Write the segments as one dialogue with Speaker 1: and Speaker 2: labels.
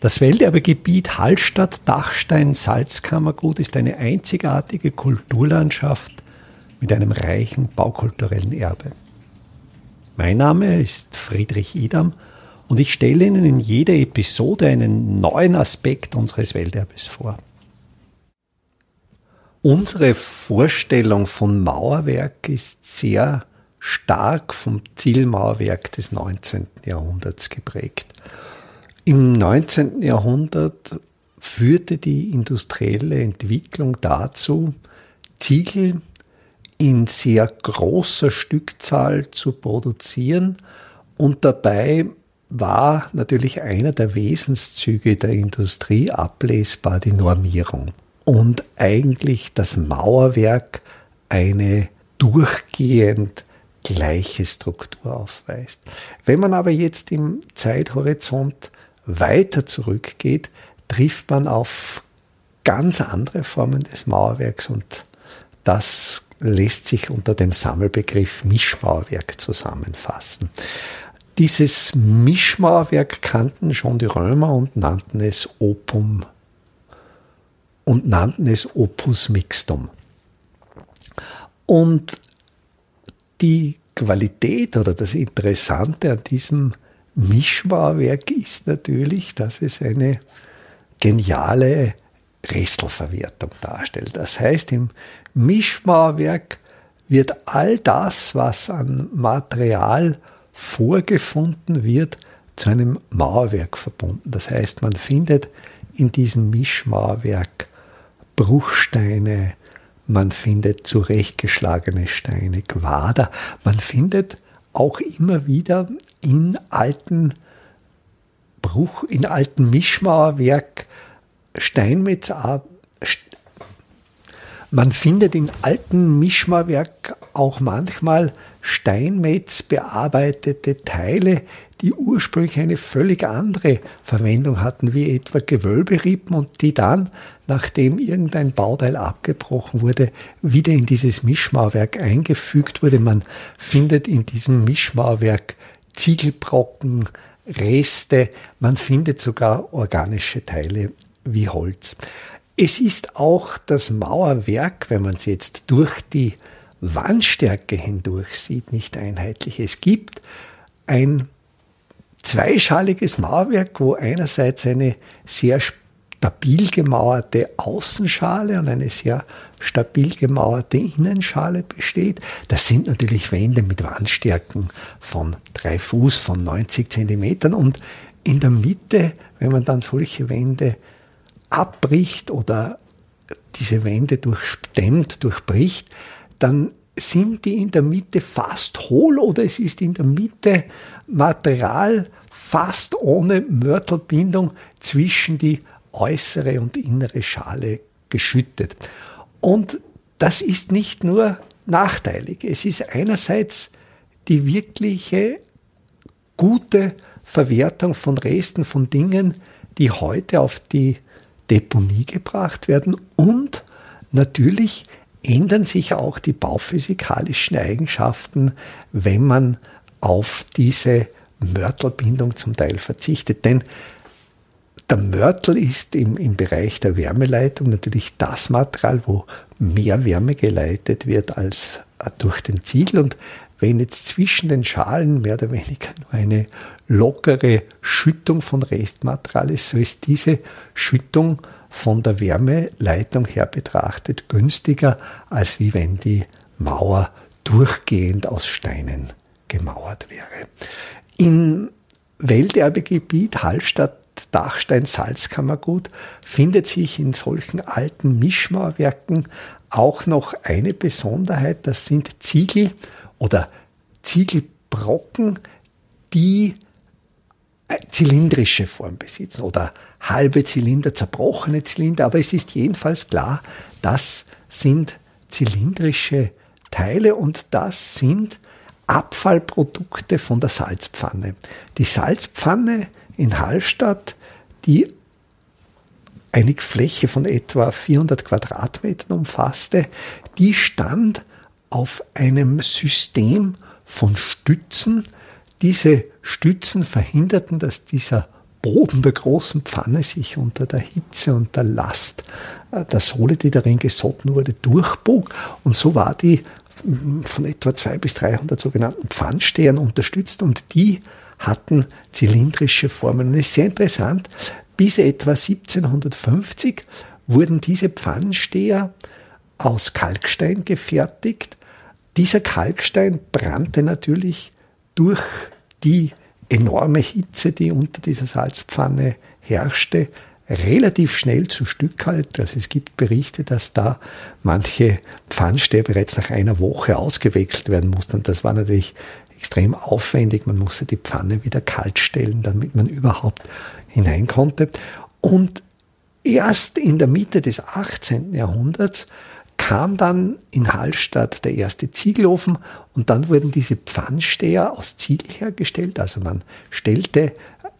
Speaker 1: Das Welterbegebiet Hallstatt-Dachstein-Salzkammergut ist eine einzigartige Kulturlandschaft mit einem reichen baukulturellen Erbe. Mein Name ist Friedrich Idam und ich stelle Ihnen in jeder Episode einen neuen Aspekt unseres Welterbes vor. Unsere Vorstellung von Mauerwerk ist sehr stark vom Zielmauerwerk des 19. Jahrhunderts geprägt. Im 19. Jahrhundert führte die industrielle Entwicklung dazu, Ziegel in sehr großer Stückzahl zu produzieren und dabei war natürlich einer der Wesenszüge der Industrie ablesbar die Normierung und eigentlich das Mauerwerk eine durchgehend gleiche Struktur aufweist. Wenn man aber jetzt im Zeithorizont weiter zurückgeht, trifft man auf ganz andere Formen des Mauerwerks und das lässt sich unter dem Sammelbegriff Mischmauerwerk zusammenfassen. Dieses Mischmauerwerk kannten schon die Römer und nannten es Opum und nannten es Opus Mixtum. Und die Qualität oder das Interessante an diesem Mischmauerwerk ist natürlich, dass es eine geniale Restelverwertung darstellt. Das heißt, im Mischmauerwerk wird all das, was an Material vorgefunden wird, zu einem Mauerwerk verbunden. Das heißt, man findet in diesem Mischmauerwerk Bruchsteine, man findet zurechtgeschlagene Steine, Quader, man findet auch immer wieder in alten Bruch, in alten Mischmauerwerk Steinmetz, man findet in alten Mischmauerwerk auch manchmal Steinmetz bearbeitete Teile, die ursprünglich eine völlig andere Verwendung hatten, wie etwa Gewölberippen und die dann, nachdem irgendein Bauteil abgebrochen wurde, wieder in dieses Mischmauerwerk eingefügt wurde. Man findet in diesem Mischmauerwerk Ziegelbrocken, Reste, man findet sogar organische Teile wie Holz. Es ist auch das Mauerwerk, wenn man es jetzt durch die Wandstärke hindurch sieht, nicht einheitlich. Es gibt ein zweischaliges Mauerwerk, wo einerseits eine sehr stabil gemauerte Außenschale und eine sehr stabil gemauerte Innenschale besteht. Das sind natürlich Wände mit Wandstärken von drei Fuß, von 90 Zentimetern und in der Mitte, wenn man dann solche Wände abbricht oder diese Wände durchstemmt, durchbricht, dann sind die in der Mitte fast hohl oder es ist in der Mitte Material fast ohne Mörtelbindung zwischen die äußere und innere Schale geschüttet. Und das ist nicht nur nachteilig. Es ist einerseits die wirkliche gute Verwertung von Resten von Dingen, die heute auf die Deponie gebracht werden und natürlich ändern sich auch die bauphysikalischen Eigenschaften, wenn man auf diese Mörtelbindung zum Teil verzichtet. Denn der Mörtel ist im, im Bereich der Wärmeleitung natürlich das Material, wo mehr Wärme geleitet wird als durch den Ziegel. Und wenn jetzt zwischen den Schalen mehr oder weniger nur eine lockere Schüttung von Restmaterial ist, so ist diese Schüttung von der Wärmeleitung her betrachtet günstiger, als wie wenn die Mauer durchgehend aus Steinen gemauert wäre. Im Welterbegebiet Hallstatt Dachstein Salzkammergut findet sich in solchen alten Mischmauerwerken auch noch eine Besonderheit, das sind Ziegel oder Ziegelbrocken, die zylindrische Form besitzen oder halbe Zylinder, zerbrochene Zylinder, aber es ist jedenfalls klar, das sind zylindrische Teile und das sind Abfallprodukte von der Salzpfanne. Die Salzpfanne in Hallstatt, die eine Fläche von etwa 400 Quadratmetern umfasste, die stand auf einem System von Stützen. Diese Stützen verhinderten, dass dieser Boden der großen Pfanne sich unter der Hitze und der Last äh, der Sohle, die darin gesotten wurde, durchbog. Und so war die von etwa 200 bis 300 sogenannten Pfannstehern unterstützt und die hatten zylindrische Formen. Und es ist sehr interessant, bis etwa 1750 wurden diese Pfannensteher aus Kalkstein gefertigt. Dieser Kalkstein brannte natürlich durch die enorme Hitze, die unter dieser Salzpfanne herrschte, relativ schnell zu Stück halt. Also es gibt Berichte, dass da manche Pfannsteher bereits nach einer Woche ausgewechselt werden mussten. Und das war natürlich extrem aufwendig. Man musste die Pfanne wieder kalt stellen, damit man überhaupt hinein konnte. Und erst in der Mitte des 18. Jahrhunderts kam dann in Hallstatt der erste Ziegelofen und dann wurden diese Pfannsteher aus Ziegel hergestellt. Also man stellte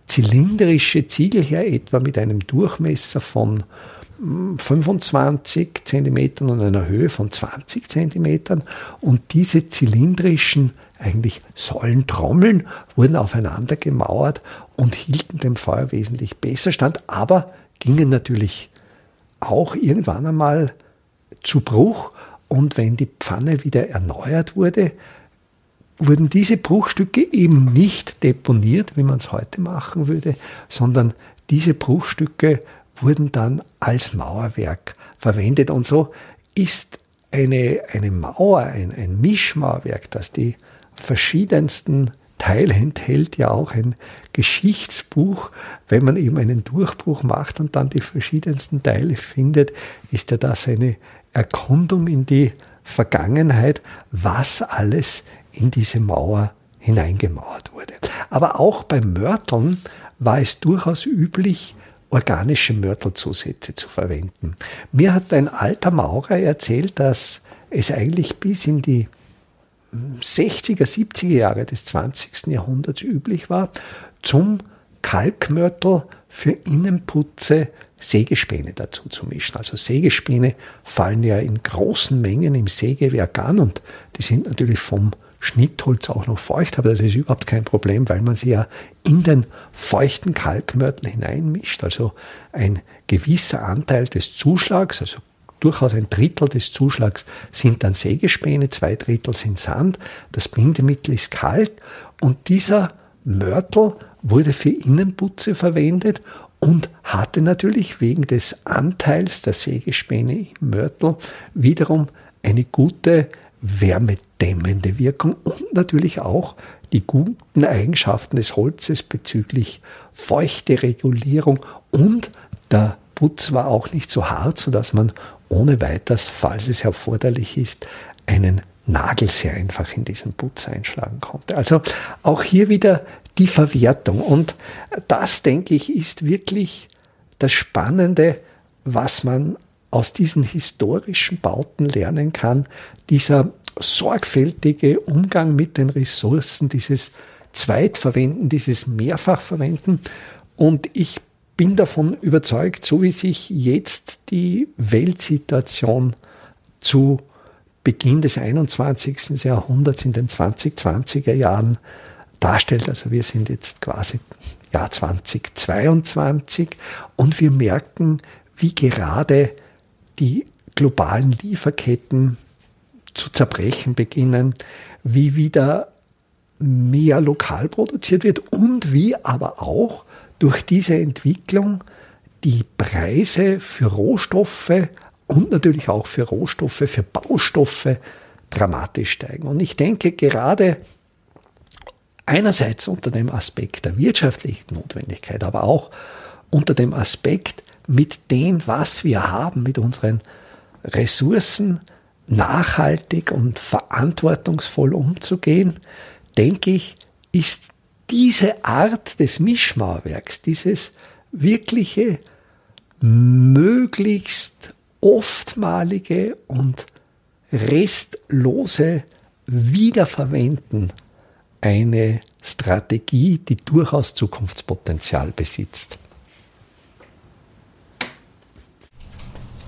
Speaker 1: zylindrische Ziegel her, etwa mit einem Durchmesser von 25 hm, Zentimetern und einer Höhe von 20 Zentimetern. Und diese zylindrischen, eigentlich Säulentrommeln, wurden aufeinander gemauert und hielten dem Feuer wesentlich besser stand, aber gingen natürlich auch irgendwann einmal zu Bruch. Und wenn die Pfanne wieder erneuert wurde, wurden diese Bruchstücke eben nicht deponiert, wie man es heute machen würde, sondern diese Bruchstücke wurden dann als Mauerwerk verwendet. Und so ist eine, eine Mauer, ein, ein Mischmauerwerk, das die verschiedensten Teile enthält, ja auch ein Geschichtsbuch. Wenn man eben einen Durchbruch macht und dann die verschiedensten Teile findet, ist ja das eine Erkundung in die Vergangenheit, was alles in diese Mauer hineingemauert wurde. Aber auch beim Mörteln war es durchaus üblich, organische Mörtelzusätze zu verwenden. Mir hat ein alter Maurer erzählt, dass es eigentlich bis in die 60er, 70er Jahre des 20. Jahrhunderts üblich war, zum Kalkmörtel für Innenputze Sägespäne dazu zu mischen. Also Sägespäne fallen ja in großen Mengen im Sägewerk an und die sind natürlich vom Schnittholz auch noch feucht, aber das ist überhaupt kein Problem, weil man sie ja in den feuchten Kalkmörtel hineinmischt. Also ein gewisser Anteil des Zuschlags, also durchaus ein Drittel des Zuschlags sind dann Sägespäne, zwei Drittel sind Sand, das Bindemittel ist Kalk und dieser Mörtel wurde für Innenputze verwendet und hatte natürlich wegen des Anteils der Sägespäne im Mörtel wiederum eine gute wärmedämmende Wirkung und natürlich auch die guten Eigenschaften des Holzes bezüglich feuchte Regulierung und der Putz war auch nicht so hart, sodass man ohne weiteres, falls es erforderlich ist, einen Nagel sehr einfach in diesen Putz einschlagen konnte. Also auch hier wieder die Verwertung. Und das, denke ich, ist wirklich das Spannende, was man aus diesen historischen Bauten lernen kann. Dieser sorgfältige Umgang mit den Ressourcen, dieses Zweitverwenden, dieses Mehrfachverwenden. Und ich bin davon überzeugt, so wie sich jetzt die Weltsituation zu Beginn des 21. Jahrhunderts in den 2020er Jahren darstellt. Also wir sind jetzt quasi Jahr 2022 und wir merken, wie gerade die globalen Lieferketten zu zerbrechen beginnen, wie wieder mehr lokal produziert wird und wie aber auch durch diese Entwicklung die Preise für Rohstoffe und natürlich auch für Rohstoffe, für Baustoffe dramatisch steigen. Und ich denke gerade einerseits unter dem Aspekt der wirtschaftlichen Notwendigkeit, aber auch unter dem Aspekt mit dem, was wir haben, mit unseren Ressourcen nachhaltig und verantwortungsvoll umzugehen, denke ich, ist diese Art des Mischmauerwerks, dieses wirkliche, möglichst oftmalige und restlose Wiederverwenden eine Strategie, die durchaus Zukunftspotenzial besitzt.